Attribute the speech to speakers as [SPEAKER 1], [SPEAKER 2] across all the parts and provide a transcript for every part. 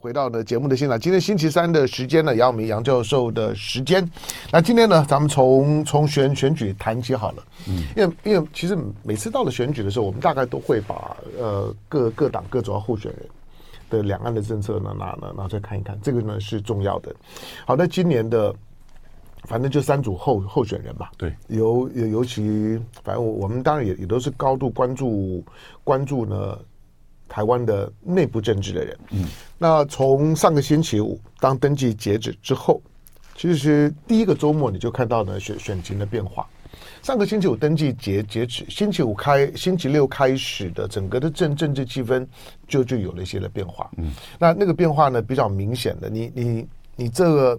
[SPEAKER 1] 回到呢节目的现场，今天星期三的时间呢，杨明杨教授的时间。那今天呢，咱们从从选选举谈起好了。嗯，因为因为其实每次到了选举的时候，我们大概都会把呃各各党各主要候选人的两岸的政策呢拿呢拿出来看一看，这个呢是重要的。好，那今年的反正就三组候候选人吧。
[SPEAKER 2] 对，
[SPEAKER 1] 尤尤尤其，反正我我们当然也也都是高度关注关注呢。台湾的内部政治的人，嗯，那从上个星期五当登记截止之后，其实第一个周末你就看到呢选选情的变化。上个星期五登记截截止，星期五开，星期六开始的整个的政政治气氛就就有了一些的变化。嗯，那那个变化呢比较明显的，你你你这个。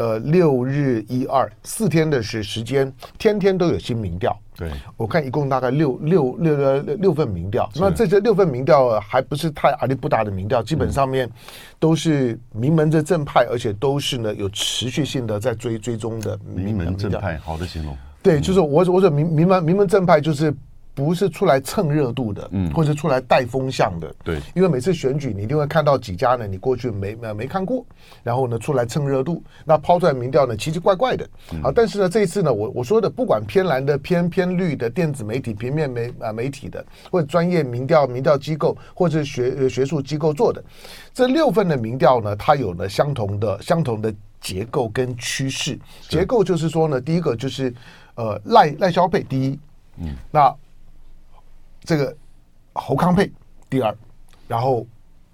[SPEAKER 1] 呃，六日一二四天的时时间，天天都有新民调。
[SPEAKER 2] 对，
[SPEAKER 1] 我看一共大概六六六六六份民调。那这些六份民调还不是太阿里不达的民调，基本上面都是名门的正派，而且都是呢有持续性的在追追踪的
[SPEAKER 2] 名门正派。好的形容。
[SPEAKER 1] 对，就是我我说名名门名门正派就是。不是出来蹭热度的，嗯，或者出来带风向的，
[SPEAKER 2] 对，
[SPEAKER 1] 因为每次选举你一定会看到几家呢，你过去没没没看过，然后呢出来蹭热度，那抛出来民调呢奇奇怪怪的，啊，但是呢这一次呢，我我说的不管偏蓝的、偏偏绿的、电子媒体、平面媒啊媒体的，或者专业民调民调机构或者学学术机构做的这六份的民调呢，它有了相同的相同的结构跟趋势。结构就是说呢，第一个就是呃赖赖消费第一，嗯，那。这个侯康配第二，然后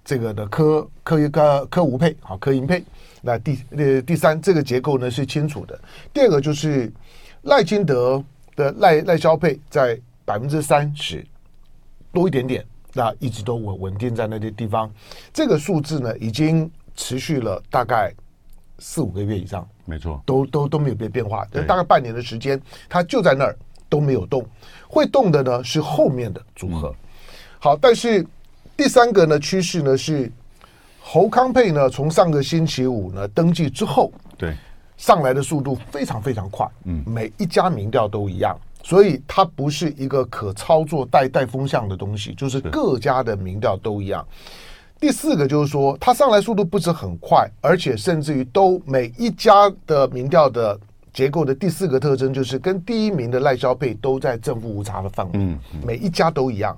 [SPEAKER 1] 这个的柯柯柯柯吴配好柯银配，那第呃第三这个结构呢是清楚的。第二个就是赖清德的赖赖萧配在百分之三十多一点点，那一直都稳稳定在那些地方。这个数字呢已经持续了大概四五个月以上，
[SPEAKER 2] 没错，
[SPEAKER 1] 都都都没有变变化，大概半年的时间，它就在那儿。都没有动，会动的呢是后面的组合。好，但是第三个呢趋势呢是侯康佩呢从上个星期五呢登记之后，
[SPEAKER 2] 对
[SPEAKER 1] 上来的速度非常非常快，嗯，每一家民调都一样，所以它不是一个可操作带带风向的东西，就是各家的民调都一样。第四个就是说，它上来速度不止很快，而且甚至于都每一家的民调的。结构的第四个特征就是跟第一名的赖萧配都在正负误差的范围，嗯，每一家都一样，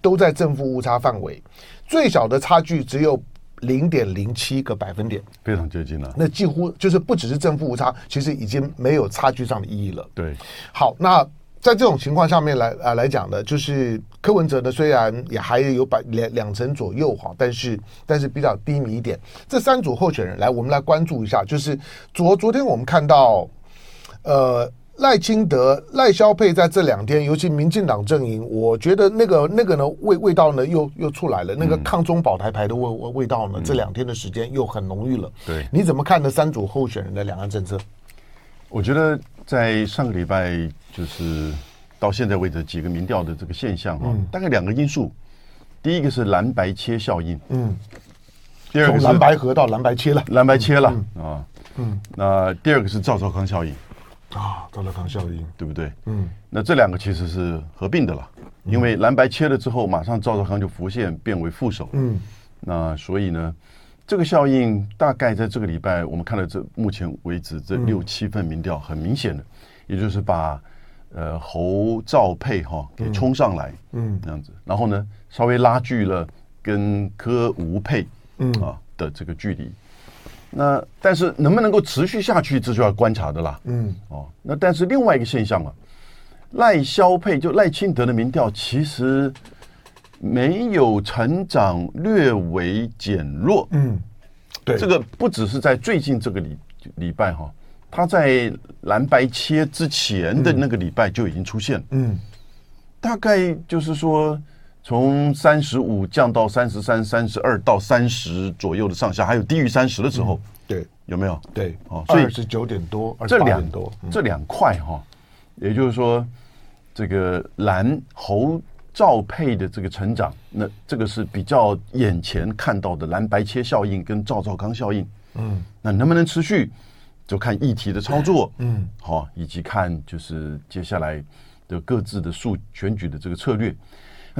[SPEAKER 1] 都在正负误差范围，最小的差距只有零点零七个百分点，
[SPEAKER 2] 非常接近了。
[SPEAKER 1] 那几乎就是不只是正负误差，其实已经没有差距上的意义了。
[SPEAKER 2] 对，
[SPEAKER 1] 好，那在这种情况下面来啊来讲呢，就是柯文哲呢虽然也还有百两两成左右哈，但是但是比较低迷一点。这三组候选人来，我们来关注一下，就是昨昨天我们看到。呃，赖清德、赖萧佩在这两天，尤其民进党阵营，我觉得那个那个呢味味道呢又又出来了，那个抗中保台牌的味味道呢，这两天的时间又很浓郁了。
[SPEAKER 2] 对，
[SPEAKER 1] 你怎么看呢？三组候选人的两岸政策？
[SPEAKER 2] 我觉得在上个礼拜，就是到现在为止几个民调的这个现象啊，大概两个因素。第一个是蓝白切效应，嗯，第二个
[SPEAKER 1] 从蓝白合到蓝白切了，
[SPEAKER 2] 蓝白切了啊，嗯，那第二个是赵少康效应。
[SPEAKER 1] 啊，赵少康效应，
[SPEAKER 2] 对不对？嗯，那这两个其实是合并的了，因为蓝白切了之后，马上赵少康就浮现，变为副手。嗯，那所以呢，这个效应大概在这个礼拜，我们看到这目前为止这六七份民调，很明显的，也就是把呃侯赵配哈给冲上来，嗯，这样子，然后呢，稍微拉锯了跟柯吴配，嗯。啊的这个距离。那但是能不能够持续下去，这就要观察的啦。嗯，哦，那但是另外一个现象啊，赖萧配就赖清德的民调其实没有成长，略微减弱。嗯，对，这个不只是在最近这个礼礼拜哈，他在蓝白切之前的那个礼拜就已经出现。嗯，大概就是说。从三十五降到三十三、三十二到三十左右的上下，还有低于三十的时候，嗯、
[SPEAKER 1] 对，
[SPEAKER 2] 有没有？
[SPEAKER 1] 对，哦，所以是九点多，这两多，
[SPEAKER 2] 嗯、这两块哈，也就是说，这个蓝侯赵配的这个成长，那这个是比较眼前看到的蓝白切效应跟赵赵康效应，嗯，那能不能持续，就看议题的操作，嗯，好，以及看就是接下来的各自的数选举的这个策略。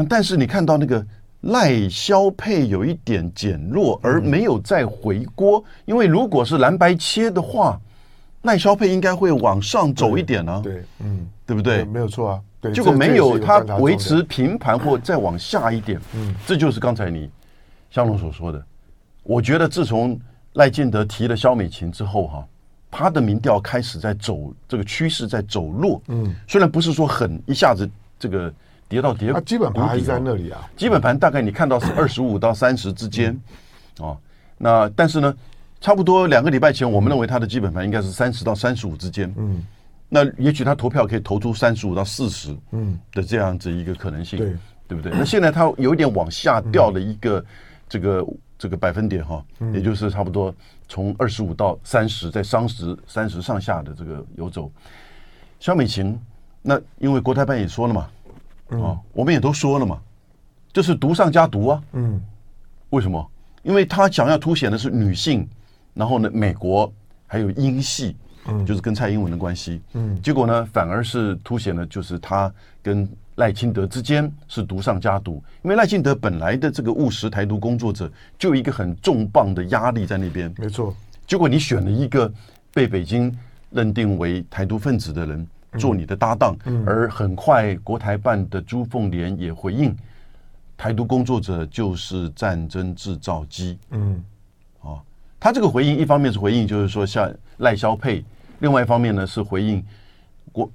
[SPEAKER 2] 但是你看到那个赖萧配有一点减弱，而没有再回锅。因为如果是蓝白切的话，赖萧配应该会往上走一点呢、啊。
[SPEAKER 1] 对，嗯，
[SPEAKER 2] 对不对？
[SPEAKER 1] 没有错啊。对，
[SPEAKER 2] 结果没有，它维持平盘或再往下一点。嗯，这就是刚才你香龙所说的。我觉得自从赖建德提了萧美琴之后，哈，他的民调开始在走这个趋势在走弱。嗯，虽然不是说很一下子这个。跌到跌，
[SPEAKER 1] 它基本盘还是在那里啊。
[SPEAKER 2] 基本盘大概你看到是 二十五到三十之间，哦，那但是呢，差不多两个礼拜前，我们认为它的基本盘应该是三十到三十五之间。嗯，那也许他投票可以投出三十五到四十，嗯的这样子一个可能性，对对不对？那现在它有一点往下掉了一个这个这个百分点哈，也就是差不多从二十五到三十，在三十三十上下的这个游走。肖美琴，那因为国台办也说了嘛。哦，我们也都说了嘛，就是毒上加毒啊。嗯，为什么？因为他想要凸显的是女性，然后呢，美国还有英系，嗯，就是跟蔡英文的关系。嗯，结果呢，反而是凸显了就是他跟赖清德之间是毒上加毒。因为赖清德本来的这个务实台独工作者，就有一个很重磅的压力在那边。
[SPEAKER 1] 没错。
[SPEAKER 2] 结果你选了一个被北京认定为台独分子的人。做你的搭档，而很快国台办的朱凤莲也回应，台独工作者就是战争制造机。嗯，哦，他这个回应一方面是回应，就是说像赖萧配；另外一方面呢是回应国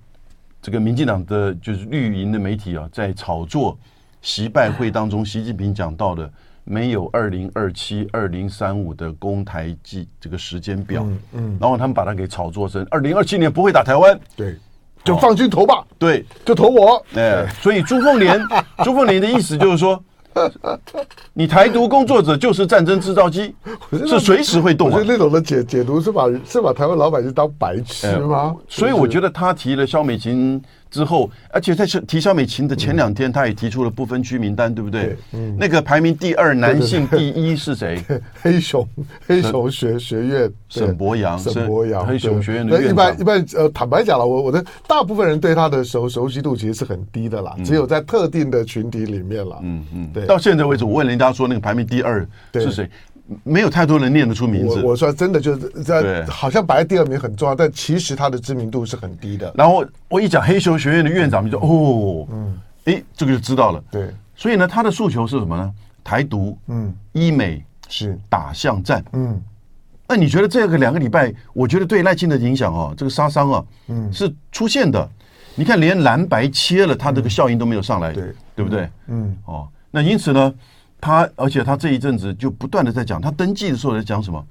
[SPEAKER 2] 这个民进党的就是绿营的媒体啊，在炒作习拜会当中，习近平讲到的没有二零二七、二零三五的攻台计这个时间表。嗯，然后他们把它给炒作成二零二七年不会打台湾。
[SPEAKER 1] 对。就放心投吧，哦、
[SPEAKER 2] 对，
[SPEAKER 1] 就投我。
[SPEAKER 2] 哎，所以朱凤莲，朱凤莲的意思就是说，你台独工作者就是战争制造机，是随时会动。
[SPEAKER 1] 所以那种的解解读是把是把台湾老百姓当白痴吗？
[SPEAKER 2] 所以我觉得他提了肖美琴。之后，而且在提肖美琴的前两天，他也提出了不分区名单，对不对？嗯，那个排名第二男性第一是谁？
[SPEAKER 1] 黑熊黑熊学学院
[SPEAKER 2] 沈博洋，
[SPEAKER 1] 沈博洋
[SPEAKER 2] 黑熊学院的院长。
[SPEAKER 1] 一般一般呃，坦白讲了，我我的大部分人对他的熟熟悉度其实是很低的啦，只有在特定的群体里面了。嗯嗯，对。到现在为止，我问人家说那个排名第二是谁？
[SPEAKER 2] 没有太多人念得出名字。
[SPEAKER 1] 我，我说真的，就是在好像摆在第二名很重要，但其实他的知名度是很低的。
[SPEAKER 2] 然后我一讲黑熊学院的院长，你就哦，嗯，哎，这个就知道了。
[SPEAKER 1] 对，
[SPEAKER 2] 所以呢，他的诉求是什么呢？台独，嗯，医美
[SPEAKER 1] 是
[SPEAKER 2] 打巷战，嗯。那你觉得这个两个礼拜，我觉得对赖清德的影响啊，这个杀伤啊，嗯，是出现的。你看，连蓝白切了，它这个效应都没有上来，对，对不对？嗯，哦，那因此呢？他而且他这一阵子就不断的在讲，他登记的时候在讲什么？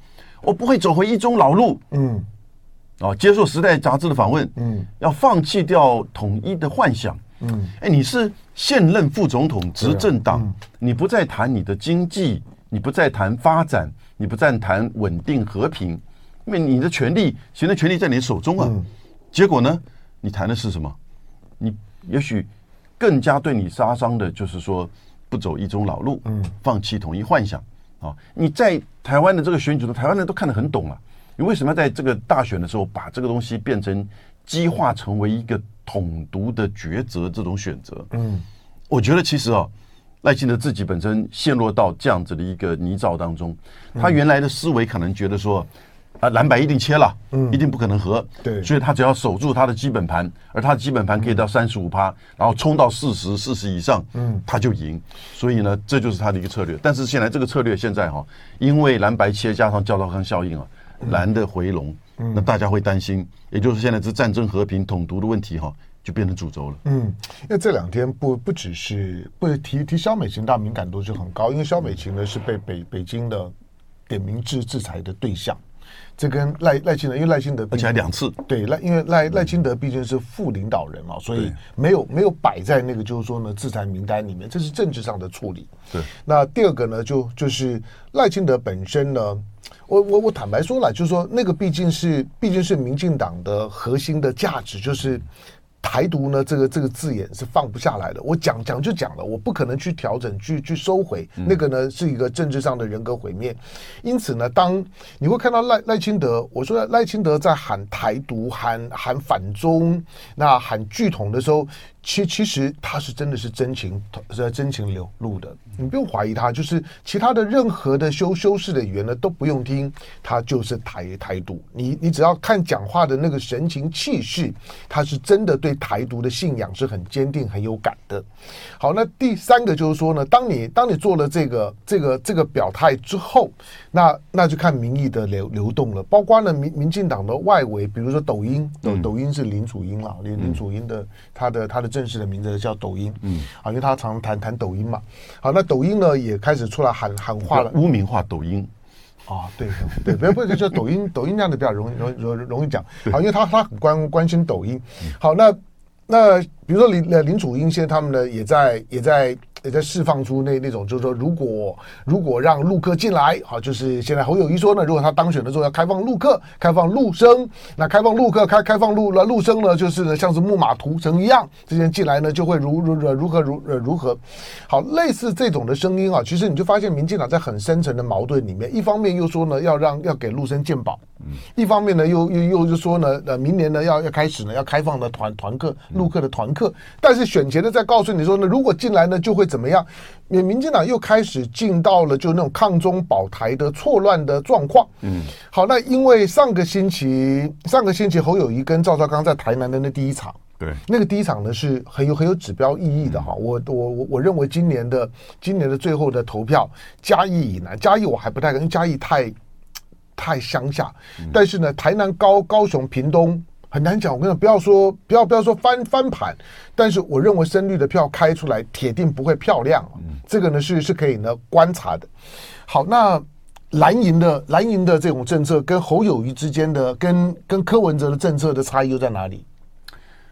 [SPEAKER 2] 我不会走回一中老路，嗯，哦，接受《时代》杂志的访问，嗯，要放弃掉统一的幻想，嗯，哎，你是现任副总统，执政党，你不再谈你的经济，你不再谈发展，你不再谈稳定和平，因为你的权利，行政权利在你手中啊。结果呢，你谈的是什么？你也许更加对你杀伤的就是说。不走一中老路，嗯，放弃统一幻想啊！你在台湾的这个选举的台湾人都看得很懂了。你为什么要在这个大选的时候把这个东西变成激化成为一个统独的抉择这种选择？嗯，我觉得其实啊，赖清德自己本身陷落到这样子的一个泥沼当中，他原来的思维可能觉得说。啊，蓝白一定切了，嗯，一定不可能和，
[SPEAKER 1] 对，
[SPEAKER 2] 所以他只要守住他的基本盘，而他的基本盘可以到三十五趴，然后冲到四十、四十以上，嗯，他就赢。所以呢，这就是他的一个策略。但是现在这个策略现在哈，因为蓝白切加上教道康效应啊，蓝的回笼，那大家会担心，也就是现在这战争、和平、统独的问题哈，就变成主轴了。
[SPEAKER 1] 嗯，因为这两天不不只是不提提肖美琴，大敏感度就很高，因为肖美琴呢是被北北京的点名制制裁的对象。这跟赖赖清德，因为赖清德
[SPEAKER 2] 而且还两次，
[SPEAKER 1] 对赖，因为赖赖清德毕竟是副领导人嘛，所以没有没有摆在那个就是说呢制裁名单里面，这是政治上的处理。
[SPEAKER 2] 对，
[SPEAKER 1] 那第二个呢，就就是赖清德本身呢，我我我坦白说了，就是说那个毕竟是毕竟是民进党的核心的价值，就是。台独呢，这个这个字眼是放不下来的。我讲讲就讲了，我不可能去调整、去去收回。那个呢，是一个政治上的人格毁灭。因此呢，当你会看到赖赖清德，我说赖清德在喊台独、喊喊反中、那喊拒统的时候，其其实他是真的是真情是真情流露的，你不用怀疑他，就是其他的任何的修修饰的语言呢都不用听，他就是台台独。你你只要看讲话的那个神情气势，他是真的对台独的信仰是很坚定很有感的。好，那第三个就是说呢，当你当你做了这个这个这个表态之后，那那就看民意的流流动了，包括呢民民进党的外围，比如说抖音，抖抖音是林楚英了，林林楚英的他的他的。正式的名字叫抖音，嗯，啊，因为他常谈谈抖音嘛，好，那抖音呢也开始出来喊喊话了，
[SPEAKER 2] 污名化抖音，
[SPEAKER 1] 啊，对对，不要不要叫抖音，抖音这样的比较容易容容容易讲，好，因为他他很关关心抖音，好，那那比如说林呃林楚英现在他们呢也在也在。也在释放出那那种，就是说，如果如果让陆客进来，好，就是现在侯友谊说呢，如果他当选的时候要开放陆客，开放陆生，那开放陆客开开放陆了陆生呢，就是呢像是木马屠城一样，这些进来呢就会如如如何如呃如何，好，类似这种的声音啊，其实你就发现民进党在很深层的矛盾里面，一方面又说呢要让要给陆生鉴保，一方面呢又又又就说呢呃明年呢要要开始呢要开放的团团客陆客的团客，但是选前呢再告诉你说呢，如果进来呢就会。怎么样？民民进党又开始进到了就那种抗中保台的错乱的状况。嗯，好，那因为上个星期上个星期侯友谊跟赵少康在台南的那第一场，
[SPEAKER 2] 对，
[SPEAKER 1] 那个第一场呢是很有很有指标意义的哈。我我我我认为今年的今年的最后的投票，嘉义以南，嘉义我还不太跟嘉义太太乡下，但是呢，台南高高雄屏东。很难讲，我跟你讲，不要说不要不要说翻翻盘，但是我认为深绿的票开出来铁定不会漂亮，嗯、这个呢是是可以呢观察的。好，那蓝营的蓝营的这种政策跟侯友谊之间的跟跟柯文哲的政策的差异又在哪里？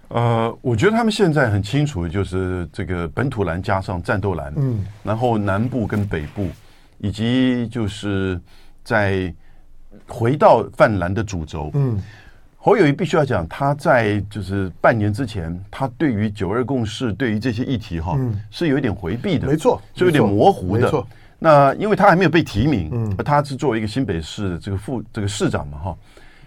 [SPEAKER 2] 呃，我觉得他们现在很清楚，就是这个本土蓝加上战斗蓝，嗯，然后南部跟北部，以及就是在回到泛蓝的主轴，嗯。侯友谊必须要讲，他在就是半年之前，他对于九二共识，对于这些议题哈，是有一点回避的，
[SPEAKER 1] 没错，
[SPEAKER 2] 是有点模糊的。没错，那因为他还没有被提名，嗯，他是作为一个新北市的这个副这个市长嘛，哈。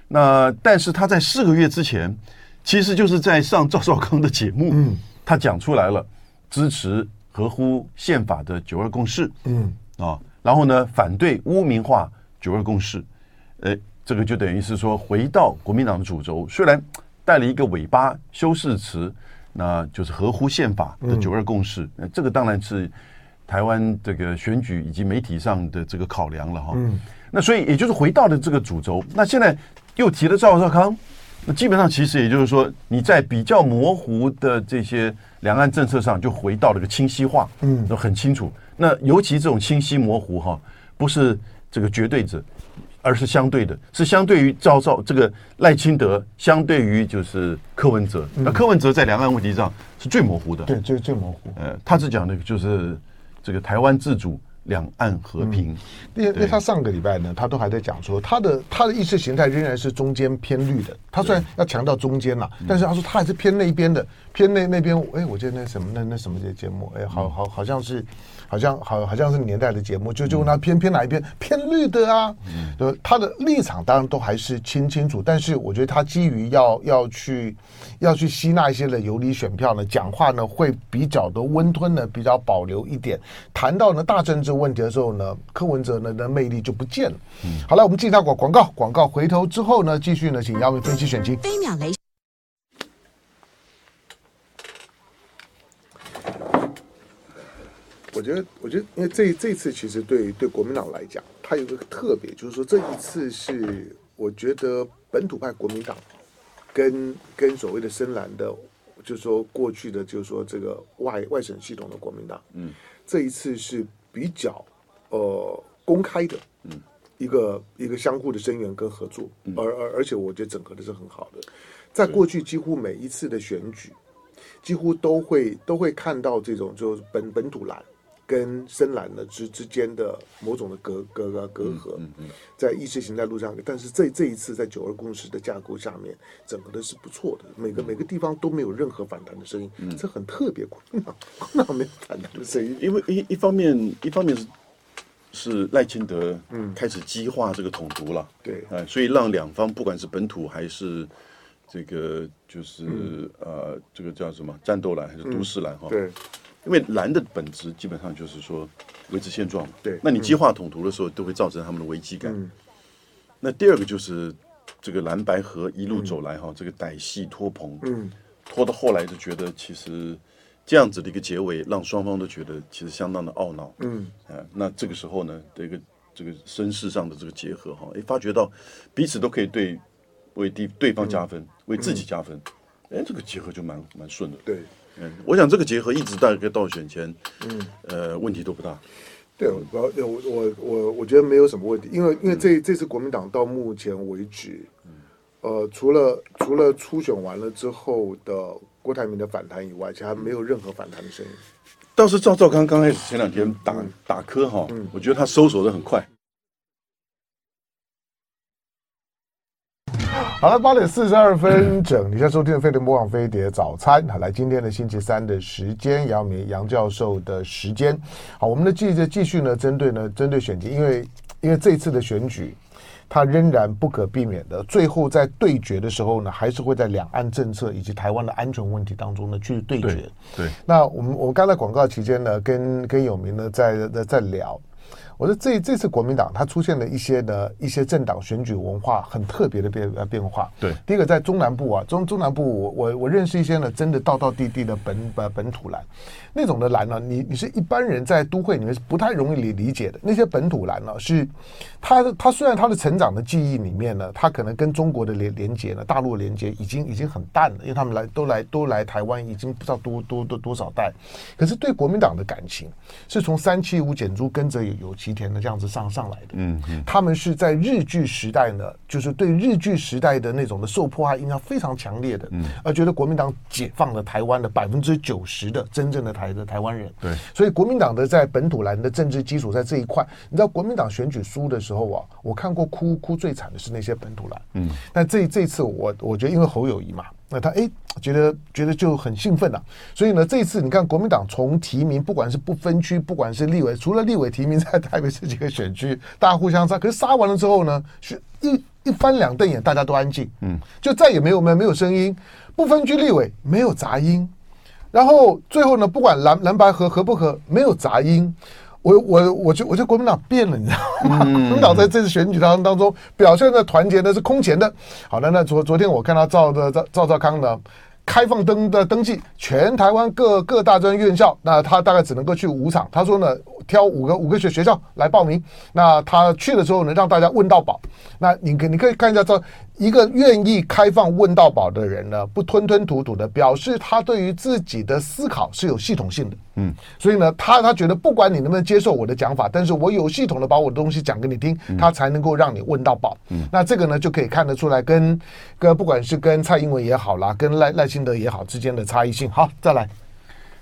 [SPEAKER 2] 那但是他在四个月之前，其实就是在上赵少康的节目，嗯，他讲出来了，支持合乎宪法的九二共识，嗯啊，然后呢，反对污名化九二共识，诶。这个就等于是说，回到国民党的主轴，虽然带了一个尾巴修饰词，那就是合乎宪法的九二共识。那这个当然是台湾这个选举以及媒体上的这个考量了哈。那所以也就是回到了这个主轴。那现在又提了赵少康，那基本上其实也就是说，你在比较模糊的这些两岸政策上，就回到了个清晰化，嗯，都很清楚。那尤其这种清晰模糊哈，不是这个绝对者。而是相对的，是相对于赵赵这个赖清德，相对于就是柯文哲。那柯文哲在两岸问题上是最模糊的，
[SPEAKER 1] 对，最最模糊。
[SPEAKER 2] 呃，他是讲的就是这个台湾自主、两岸和平。
[SPEAKER 1] 因为因为他上个礼拜呢，他都还在讲说，他的他的意识形态仍然是中间偏绿的。他虽然要强调中间呐，但是他说他还是偏那一边的，偏那那边。哎，我记得那什么那那什么这节目，哎，好好好像是。好像好好像是年代的节目，就就问他偏偏哪一边偏绿的啊？呃，他的立场当然都还是清清楚，但是我觉得他基于要要去要去吸纳一些的游离选票呢，讲话呢会比较的温吞呢，比较保留一点。谈到呢大政治问题的时候呢，柯文哲呢的魅力就不见了。好了，我们进一下广广告，广告回头之后呢，继续呢，请姚明分析选情。飞秒雷。我觉得，我觉得，因为这这次其实对对国民党来讲，它有个特别，就是说这一次是我觉得本土派国民党跟跟所谓的深蓝的，就是说过去的，就是说这个外外省系统的国民党，嗯，这一次是比较呃公开的，嗯，一个一个相互的声援跟合作，而而而且我觉得整合的是很好的，在过去几乎每一次的选举，几乎都会都会看到这种就是本本土蓝。跟深蓝的之之间的某种的隔隔隔隔阂，在意识形态路上，但是这这一次在九二共识的架构下面，整个的是不错的，每个每个地方都没有任何反弹的声音，这很特别。困难困难没有反弹的声音，
[SPEAKER 2] 因为一一方面一方面是是赖清德嗯开始激化这个统独了，
[SPEAKER 1] 对，哎
[SPEAKER 2] 所以让两方不管是本土还是这个就是、嗯、呃，这个叫什么战斗蓝还是都市蓝哈、嗯？
[SPEAKER 1] 对，
[SPEAKER 2] 因为蓝的本质基本上就是说维持现状嘛。
[SPEAKER 1] 对，
[SPEAKER 2] 那你激化统图的时候，都会造成他们的危机感。嗯、那第二个就是这个蓝白河一路走来哈、嗯，这个歹戏拖棚，嗯，拖到后来就觉得其实这样子的一个结尾，让双方都觉得其实相当的懊恼。嗯，啊，那这个时候呢，这个这个身世上的这个结合哈，哎，发觉到彼此都可以对。为对对方加分，嗯、为自己加分，哎、嗯，这个结合就蛮蛮顺的。
[SPEAKER 1] 对，
[SPEAKER 2] 嗯，我想这个结合一直大概到选前，嗯，呃，问题都不大。
[SPEAKER 1] 对，我我我我我觉得没有什么问题，因为因为这、嗯、这次国民党到目前为止，嗯、呃，除了除了初选完了之后的郭台铭的反弹以外，其他没有任何反弹的声音。
[SPEAKER 2] 倒是赵赵刚刚开始前两天打、嗯、打磕哈，嗯，我觉得他收手的很快。
[SPEAKER 1] 好了，八点四十二分整，你现在收听的飞碟模仿飞碟早餐。好，来今天的星期三的时间，杨明杨教授的时间。好，我们的继续继续呢，针对呢，针对选举，因为因为这一次的选举，它仍然不可避免的，最后在对决的时候呢，还是会在两岸政策以及台湾的安全问题当中呢去对决。对，
[SPEAKER 2] 对，
[SPEAKER 1] 那我们我们刚才广告期间呢，跟跟有明呢在在在聊。我说这这次国民党它出现了一些的一些政党选举文化很特别的变呃变化。
[SPEAKER 2] 对，
[SPEAKER 1] 第一个在中南部啊，中中南部我我我认识一些呢，真的道道地地的本本本土蓝，那种的蓝呢，你你是一般人在都会里面是不太容易理理解的。那些本土蓝呢，是他他虽然他的成长的记忆里面呢，他可能跟中国的连连接呢，大陆的连接已经已经很淡了，因为他们来都来都来台湾已经不知道多多多多少代，可是对国民党的感情是从三七五减租跟着有有。吉田的这样子上上来的，嗯嗯，他们是在日据时代呢，就是对日据时代的那种的受迫害印象非常强烈的，嗯，而觉得国民党解放了台湾的百分之九十的真正的台的台湾人，
[SPEAKER 2] 对，
[SPEAKER 1] 所以国民党的在本土蓝的政治基础在这一块，你知道国民党选举输的时候啊，我看过哭哭最惨的是那些本土蓝，嗯，但这这次我我觉得因为侯友谊嘛。那他哎，觉得觉得就很兴奋了，所以呢，这一次你看国民党从提名，不管是不分区，不管是立委，除了立委提名在台北这几个选区，大家互相杀，可是杀完了之后呢，是一一翻两瞪眼，大家都安静，嗯，就再也没有没有没有声音，不分区立委没有杂音，然后最后呢，不管蓝蓝白合合不合，没有杂音。我我我觉我觉得国民党变了，你知道吗？国民党在这次选举当当中表现的团结的是空前的。好的，那昨昨天我看到赵的赵赵少康呢，开放登的登记，全台湾各各大专院校，那他大概只能够去五场。他说呢，挑五个五个学学校来报名。那他去了之后呢，让大家问到宝。那你可你可以看一下这。一个愿意开放问到宝的人呢，不吞吞吐吐的，表示他对于自己的思考是有系统性的。嗯，所以呢，他他觉得不管你能不能接受我的讲法，但是我有系统的把我的东西讲给你听，他才能够让你问到宝。嗯，那这个呢，就可以看得出来跟跟不管是跟蔡英文也好啦，跟赖赖清德也好之间的差异性。好，再来。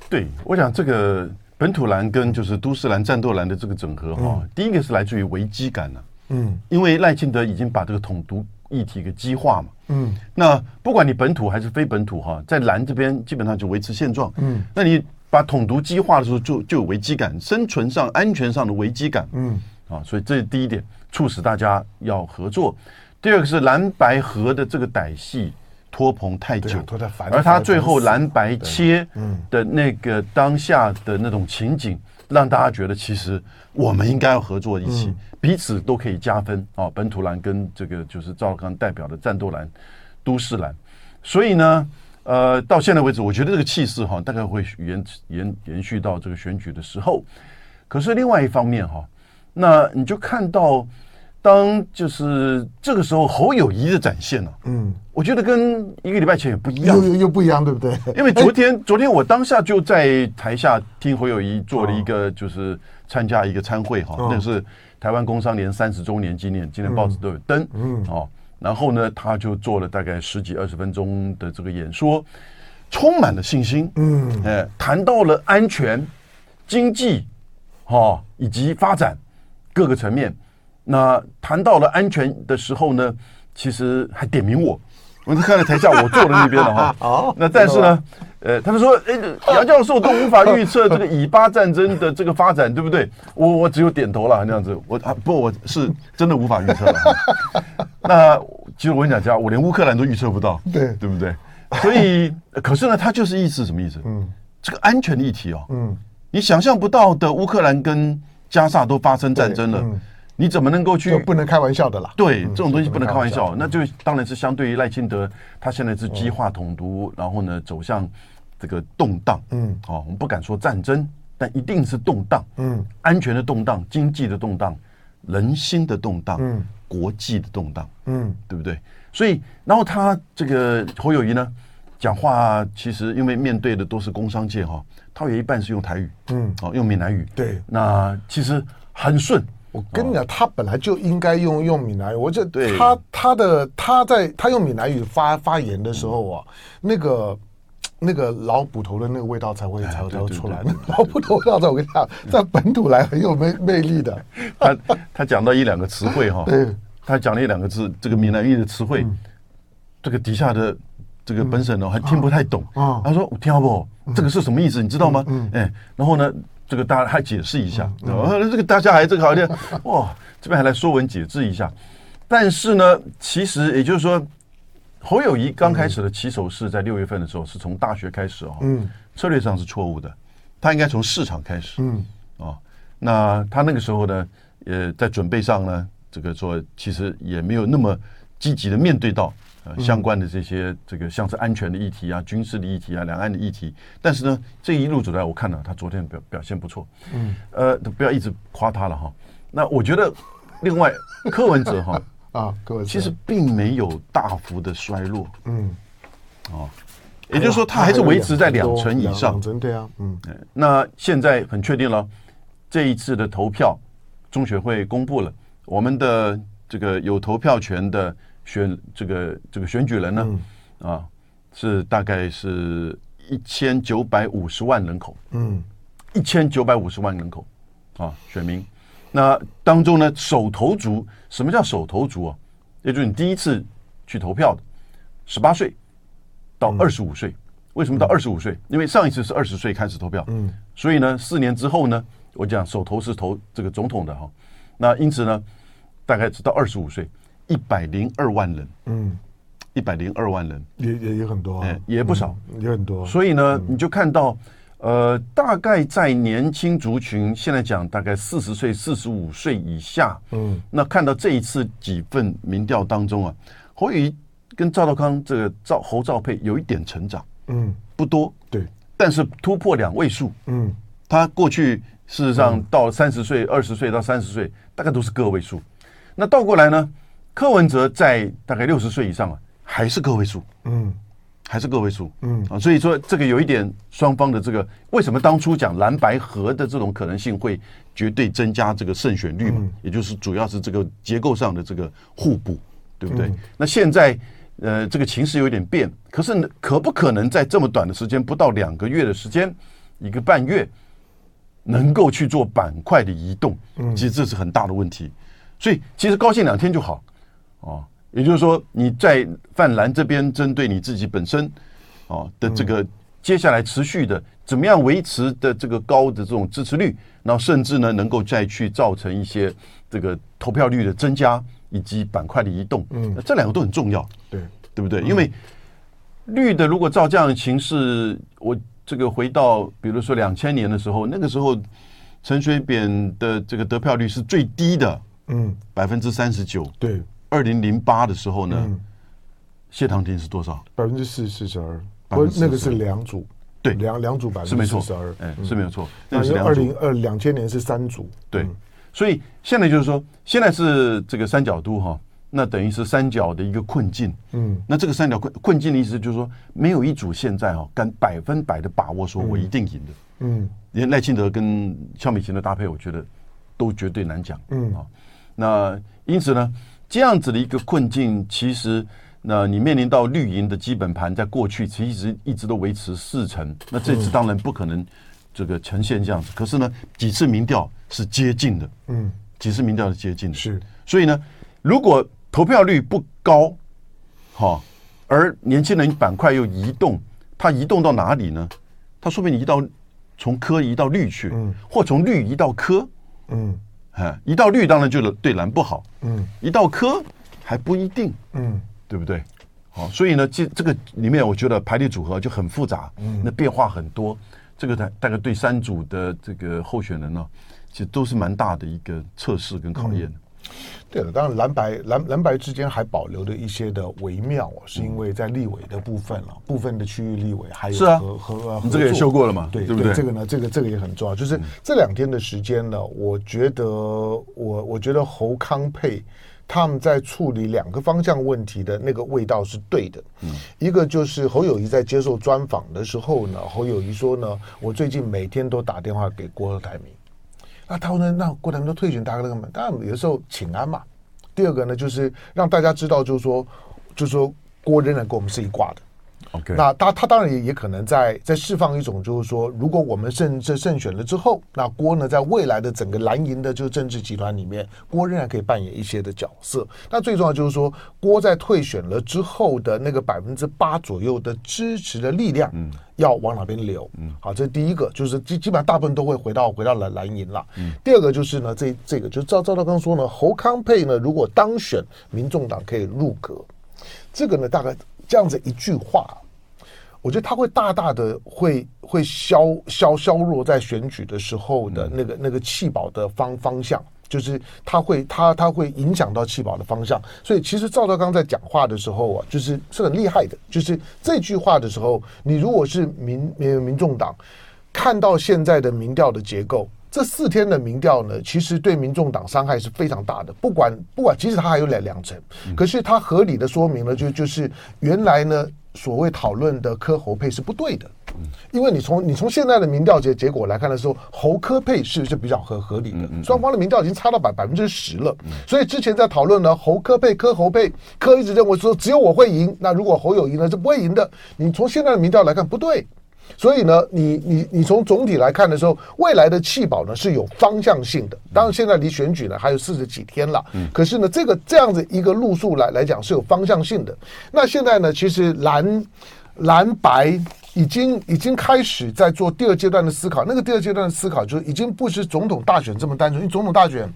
[SPEAKER 2] 对，我想这个本土蓝跟就是都市蓝、战斗蓝的这个整合哈，第一个是来自于危机感呢。嗯，因为赖清德已经把这个统独。议题给激化嘛，嗯，那不管你本土还是非本土哈，在蓝这边基本上就维持现状，嗯，那你把统独激化的时候就就有危机感，生存上、安全上的危机感，嗯，啊，所以这是第一点，促使大家要合作。第二个是蓝白合的这个歹戏拖棚太久，而他最后蓝白切的那个当下的那种情景。让大家觉得，其实我们应该要合作一起，彼此都可以加分啊！本土蓝跟这个就是赵刚代表的战斗蓝、都市蓝，所以呢，呃，到现在为止，我觉得这个气势哈，大概会延延延续到这个选举的时候。可是另外一方面哈，那你就看到。当就是这个时候，侯友谊的展现了。嗯，我觉得跟一个礼拜前也不一样，
[SPEAKER 1] 又又又不一样，对不对？
[SPEAKER 2] 因为昨天，昨天我当下就在台下听侯友谊做了一个，就是参加一个参会哈，那是台湾工商联三十周年纪念，今天报纸都有登。嗯，哦，然后呢，他就做了大概十几二十分钟的这个演说，充满了信心。嗯，哎，谈到了安全、经济，哈，以及发展各个层面。那谈到了安全的时候呢，其实还点名我，我是看了台下我坐的那边的哈。哦。那但是呢，呃，他们说，哎，杨教授都无法预测这个以巴战争的这个发展，对不对？我我只有点头了那样子，我啊不，我是真的无法预测了。那其实我跟你讲，家我连乌克兰都预测不到，
[SPEAKER 1] 对
[SPEAKER 2] 对不对？所以，可是呢，他就是意思什么意思？
[SPEAKER 1] 嗯，
[SPEAKER 2] 这个安全的议题哦，
[SPEAKER 1] 嗯，
[SPEAKER 2] 你想象不到的，乌克兰跟加沙都发生战争了，
[SPEAKER 1] 嗯
[SPEAKER 2] 你怎么能够去？
[SPEAKER 1] 就不能开玩笑的啦。
[SPEAKER 2] 对，
[SPEAKER 1] 嗯
[SPEAKER 2] 这种东西不能开玩笑。
[SPEAKER 1] 是不能开玩笑
[SPEAKER 2] 那就当然是相对于赖清德，他现在是激化统独，然后呢走向这个动荡。
[SPEAKER 1] 嗯，
[SPEAKER 2] 哦，我们不敢说战争，但一定是动荡。
[SPEAKER 1] 嗯，
[SPEAKER 2] 安全的动荡，经济的动荡，人心的动荡，
[SPEAKER 1] 嗯，
[SPEAKER 2] 国际的动荡，
[SPEAKER 1] 嗯，
[SPEAKER 2] 对不对？所以，然后他这个侯友宜呢，讲话其实因为面对的都是工商界哈，他有一半是用台语，
[SPEAKER 1] 嗯，
[SPEAKER 2] 哦，用闽南语。
[SPEAKER 1] 对，
[SPEAKER 2] 那其实很顺。
[SPEAKER 1] 我跟你讲，他本来就应该用用闽南语。我这
[SPEAKER 2] 对
[SPEAKER 1] 他他的他在他用闽南语发发言的时候啊，那个那个老捕头的那个味道才会才会才会出来。老捕头味道在我跟你讲，在本土来很有魅魅力的。
[SPEAKER 2] 他他讲到一两个词汇哈，
[SPEAKER 1] 对，
[SPEAKER 2] 他讲了一两个字，这个闽南语的词汇，这个底下的这个本省哦还听不太懂。他说我听不，这个是什么意思？你知道吗？哎，然后呢？这个大家还解释一下，嗯嗯、这个大家还这个好像 哇，这边还来说文解字一下。但是呢，其实也就是说，侯友谊刚开始的起手式在六月份的时候，是从大学开始哦，
[SPEAKER 1] 嗯，
[SPEAKER 2] 策略上是错误的，他应该从市场开始，
[SPEAKER 1] 嗯，
[SPEAKER 2] 哦，那他那个时候呢，呃，在准备上呢，这个说其实也没有那么积极的面对到。呃，相关的这些这个像是安全的议题啊、军事的议题啊、两岸的议题，但是呢，这一路走来，我看到他昨天表表现不错，嗯，呃，不要一直夸他了哈。那我觉得，另外柯文哲哈
[SPEAKER 1] 啊，柯文哲。
[SPEAKER 2] 其实并没有大幅的衰落，
[SPEAKER 1] 嗯，
[SPEAKER 2] 哦，也就是说他还是维持在两成以上，
[SPEAKER 1] 成对啊，嗯，
[SPEAKER 2] 那现在很确定了，这一次的投票，中学会公布了我们的这个有投票权的。选这个这个选举人呢，嗯、啊，是大概是一千九百五十万人口，
[SPEAKER 1] 嗯，
[SPEAKER 2] 一千九百五十万人口啊，选民。那当中呢，手头族，什么叫手头族啊？也就是你第一次去投票的，十八岁到二十五岁。嗯、为什么到二十五岁？因为上一次是二十岁开始投票，
[SPEAKER 1] 嗯，
[SPEAKER 2] 所以呢，四年之后呢，我讲手头是投这个总统的哈。那因此呢，大概是到二十五岁。一百零二万人，
[SPEAKER 1] 嗯，
[SPEAKER 2] 一百零二万人。
[SPEAKER 1] 也也也很多，
[SPEAKER 2] 哎，也不少，
[SPEAKER 1] 也很多。
[SPEAKER 2] 所以呢，你就看到，呃，大概在年轻族群，现在讲大概四十岁、四十五岁以下，
[SPEAKER 1] 嗯，
[SPEAKER 2] 那看到这一次几份民调当中啊，侯友宜跟赵道康这个赵侯赵佩有一点成长，
[SPEAKER 1] 嗯，
[SPEAKER 2] 不多，
[SPEAKER 1] 对，
[SPEAKER 2] 但是突破两位数，
[SPEAKER 1] 嗯，
[SPEAKER 2] 他过去事实上到三十岁、二十岁到三十岁，大概都是个位数，那倒过来呢？柯文哲在大概六十岁以上啊，还是个位数，
[SPEAKER 1] 嗯，
[SPEAKER 2] 还是个位数，
[SPEAKER 1] 嗯
[SPEAKER 2] 啊，所以说这个有一点双方的这个，为什么当初讲蓝白合的这种可能性会绝对增加这个胜选率嘛？
[SPEAKER 1] 嗯、
[SPEAKER 2] 也就是主要是这个结构上的这个互补，对不对？
[SPEAKER 1] 嗯、
[SPEAKER 2] 那现在呃，这个情势有点变，可是可不可能在这么短的时间，不到两个月的时间，一个半月，能够去做板块的移动？
[SPEAKER 1] 嗯，
[SPEAKER 2] 其实这是很大的问题，所以其实高兴两天就好。哦，也就是说，你在泛蓝这边针对你自己本身，哦的这个接下来持续的怎么样维持的这个高的这种支持率，然后甚至呢能够再去造成一些这个投票率的增加以及板块的移动，嗯，这两个都很重要，
[SPEAKER 1] 对。
[SPEAKER 2] 对不对？因为绿的如果照这样的形势，我这个回到比如说两千年的时候，那个时候陈水扁的这个得票率是最低的，
[SPEAKER 1] 嗯，
[SPEAKER 2] 百分之三十九，
[SPEAKER 1] 对。
[SPEAKER 2] 二零零八的时候呢，谢长廷是多少？
[SPEAKER 1] 百分之四四十二，不，那个是两组，
[SPEAKER 2] 对，
[SPEAKER 1] 两两组百分之四十二，
[SPEAKER 2] 哎，是没有错。
[SPEAKER 1] 那是二零二两千年是三组，
[SPEAKER 2] 对。所以现在就是说，现在是这个三角都哈，那等于是三角的一个困境。嗯，那这个三角困困境的意思就是说，没有一组现在哈敢百分百的把握说我一定赢的。嗯，连赖清德跟肖美琴的搭配，我觉得都绝对难讲。嗯啊，那因此呢。这样子的一个困境，其实那你面临到绿营的基本盘，在过去其实一直一直都维持四成，那这次当然不可能这个呈现这样子。可是呢，几次民调是接近的，嗯，几次民调是接近的，
[SPEAKER 1] 是。
[SPEAKER 2] 所以呢，如果投票率不高，好，而年轻人板块又移动，它移动到哪里呢？它说不定移到从科移到绿去，嗯，或从绿移到科，嗯。哎，一到绿当然就对蓝不好，嗯，一到科还不一定，
[SPEAKER 1] 嗯，
[SPEAKER 2] 对不对？好，所以呢，这这个里面我觉得排列组合就很复杂，嗯，那变化很多，这个大大概对三组的这个候选人呢，其实都是蛮大的一个测试跟考验。
[SPEAKER 1] 嗯对了，当然蓝白蓝蓝白之间还保留了一些的微妙，是因为在立委的部分了，部分的区域立委还有和
[SPEAKER 2] 是啊
[SPEAKER 1] 和
[SPEAKER 2] 你这个也修过了嘛？
[SPEAKER 1] 对
[SPEAKER 2] 对不对？
[SPEAKER 1] 这个呢，这个这个也很重要。就是这两天的时间呢，我觉得我我觉得侯康配他们在处理两个方向问题的那个味道是对的。嗯，一个就是侯友谊在接受专访的时候呢，侯友谊说呢，我最近每天都打电话给郭台铭。那他说呢，那郭台铭都退选，大家那个嘛，当然有时候请安嘛。第二个呢，就是让大家知道，就是说，就是说，郭仍然跟我们是一挂的。
[SPEAKER 2] OK，
[SPEAKER 1] 那他他当然也也可能在在释放一种，就是说，如果我们胜这胜选了之后，那郭呢，在未来的整个蓝营的就政治集团里面，郭仍然可以扮演一些的角色。那最重要就是说，郭在退选了之后的那个百分之八左右的支持的力量，嗯，要往哪边流？嗯，好，这是第一个，就是基基本上大部分都会回到回到蓝蓝营了。嗯，第二个就是呢，这这个就赵赵少康说呢，侯康佩呢，如果当选，民众党可以入阁。这个呢，大概这样子一句话。我觉得他会大大的会会削削削弱在选举的时候的那个那个弃保的方方向，就是他会他他会影响到气保的方向。所以其实赵德刚在讲话的时候啊，就是是很厉害的。就是这句话的时候，你如果是民民民众党，看到现在的民调的结构，这四天的民调呢，其实对民众党伤害是非常大的。不管不管，即使他还有两两成，可是他合理的说明了，就就是原来呢。所谓讨论的柯侯配是不对的，因为你从你从现在的民调结结果来看的时候，侯柯配是是比较合合理的，双方的民调已经差到百百分之十了，所以之前在讨论呢，侯柯配柯侯配，柯一直认为说只有我会赢，那如果侯有赢呢是不会赢的，你从现在的民调来看不对。所以呢，你你你从总体来看的时候，未来的弃保呢是有方向性的。当然，现在离选举呢还有四十几天了。嗯。可是呢，这个这样子一个路数来来讲是有方向性的。那现在呢，其实蓝蓝白已经已经开始在做第二阶段的思考。那个第二阶段的思考就是已经不是总统大选这么单纯。因为总统大选，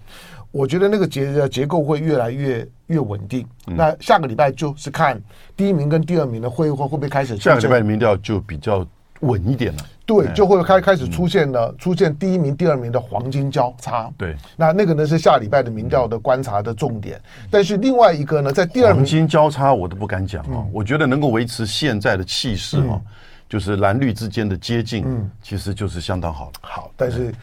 [SPEAKER 1] 我觉得那个结结构会越来越越稳定。那下个礼拜就是看第一名跟第二名的会会会不会开始。
[SPEAKER 2] 下个礼拜的民调就比较。稳一点了，
[SPEAKER 1] 对，就会开开始出现了，出现第一名、第二名的黄金交叉。
[SPEAKER 2] 对，
[SPEAKER 1] 那那个呢是下礼拜的民调的观察的重点。但是另外一个呢，在第二名
[SPEAKER 2] 黄金交叉，我都不敢讲啊。我觉得能够维持现在的气势啊，就是蓝绿之间的接近，嗯其实就是相当好了。
[SPEAKER 1] 好，但是。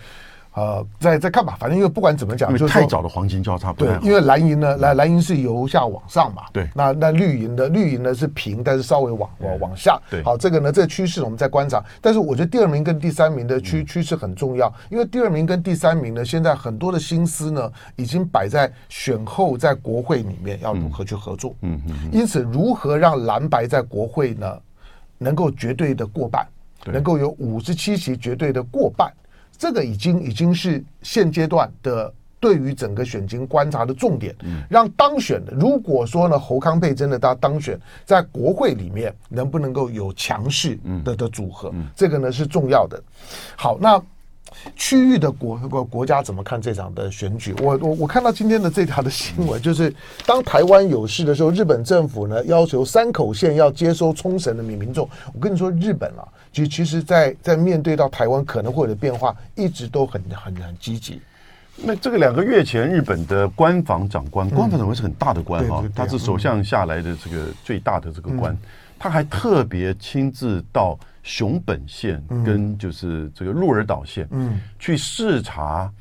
[SPEAKER 1] 呃，再再看吧，反正因为不管怎么讲，就是
[SPEAKER 2] 太早的黄金交叉不太好。
[SPEAKER 1] 对，因为蓝银呢，蓝蓝银是由下往上嘛。
[SPEAKER 2] 对。
[SPEAKER 1] 那那绿银的绿银呢是平，但是稍微往往往下。
[SPEAKER 2] 对。
[SPEAKER 1] 好，这个呢，这个趋势我们在观察。但是我觉得第二名跟第三名的趋趋势很重要，因为第二名跟第三名呢，现在很多的心思呢，已经摆在选后在国会里面要如何去合作。嗯嗯。因此，如何让蓝白在国会呢，能够绝对的过半，能够有五十七席绝对的过半。这个已经已经是现阶段的对于整个选情观察的重点，让当选的，如果说呢侯康佩真的他当选，在国会里面能不能够有强势的的组合，这个呢是重要的。好，那区域的国国国家怎么看这场的选举？我我我看到今天的这条的新闻，就是当台湾有事的时候，日本政府呢要求山口县要接收冲绳的民民众。我跟你说，日本啊。其其实在，在在面对到台湾可能会有的变化，一直都很很很积极。
[SPEAKER 2] 那这个两个月前，日本的官房长官，官房长官是很大的官哈，他是首相下来的这个最大的这个官，他还特别亲自到熊本县跟就是这个鹿儿岛县，嗯，去视察。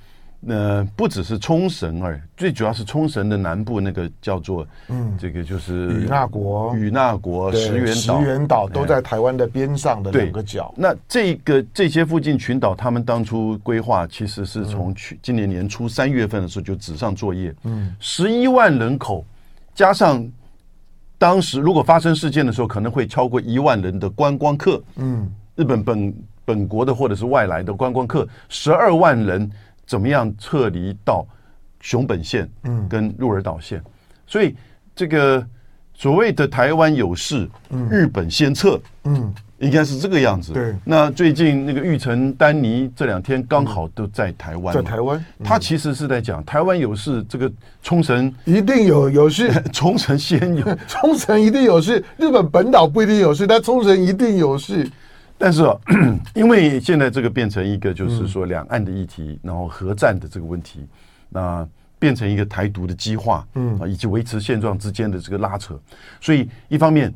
[SPEAKER 2] 那不只是冲绳而已，最主要是冲绳的南部那个叫做，嗯，这个就是
[SPEAKER 1] 与那国、
[SPEAKER 2] 与那国、石垣岛、
[SPEAKER 1] 石垣岛都在台湾的边上的两个角。
[SPEAKER 2] 那这个这些附近群岛，他们当初规划其实是从去今年年初三月份的时候就纸上作业，嗯，十一万人口，加上当时如果发生事件的时候，可能会超过一万人的观光客，嗯，日本本本国的或者是外来的观光客，十二万人。怎么样撤离到熊本县，嗯，跟鹿儿岛县，所以这个所谓的台湾有事，日本先撤，嗯，应该是这个样子。
[SPEAKER 1] 对，
[SPEAKER 2] 那最近那个玉成丹尼这两天刚好都在台湾，
[SPEAKER 1] 在台湾，
[SPEAKER 2] 他其实是在讲台湾有事，这个冲绳
[SPEAKER 1] 一定有有事，
[SPEAKER 2] 冲绳先有，
[SPEAKER 1] 冲绳一定有事，日本本岛不一定有事，但冲绳一定有事。
[SPEAKER 2] 但是啊，因为现在这个变成一个就是说两岸的议题，然后核战的这个问题，那变成一个台独的激化，嗯。啊，以及维持现状之间的这个拉扯，所以一方面。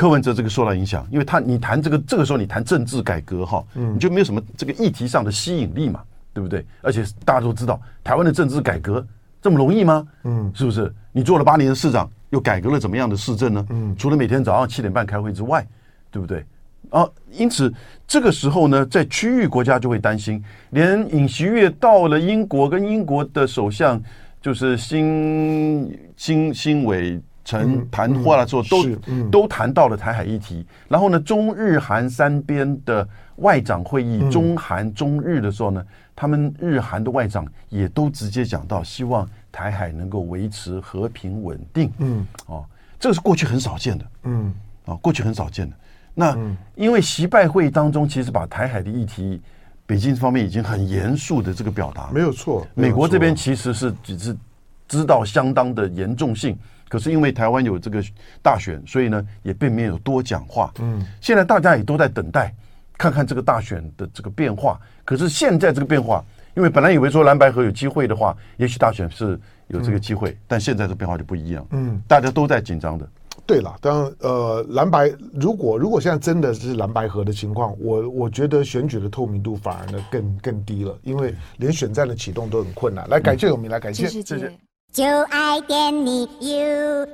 [SPEAKER 2] 柯文哲这个受到影响，因为他你谈这个这个时候你谈政治改革哈，你就没有什么这个议题上的吸引力嘛，对不对？而且大家都知道，台湾的政治改革这么容易吗？嗯，是不是？你做了八年的市长，又改革了怎么样的市政呢？嗯，除了每天早上七点半开会之外，对不对？啊，因此这个时候呢，在区域国家就会担心，连尹锡悦到了英国，跟英国的首相就是辛辛辛伟。曾谈话的时候都都谈到了台海议题，然后呢，中日韩三边的外长会议，中韩中日的时候呢，他们日韩的外长也都直接讲到，希望台海能够维持和平稳定。嗯，哦，这个是过去很少见的。嗯，啊，过去很少见的。那因为习拜会当中，其实把台海的议题，北京方面已经很严肃的这个表达，
[SPEAKER 1] 没有错。
[SPEAKER 2] 美国这边其实是只是知道相当的严重性。可是因为台湾有这个大选，所以呢也并没有多讲话。嗯，现在大家也都在等待，看看这个大选的这个变化。可是现在这个变化，因为本来以为说蓝白河有机会的话，也许大选是有这个机会，但现在这变化就不一样。嗯，大家都在紧张的。
[SPEAKER 1] 对了，当然呃，蓝白如果如果现在真的是蓝白河的情况，我我觉得选举的透明度反而呢更更低了，因为连选战的启动都很困难。来，感谢有明，来感谢谢谢。就爱点你 UFO。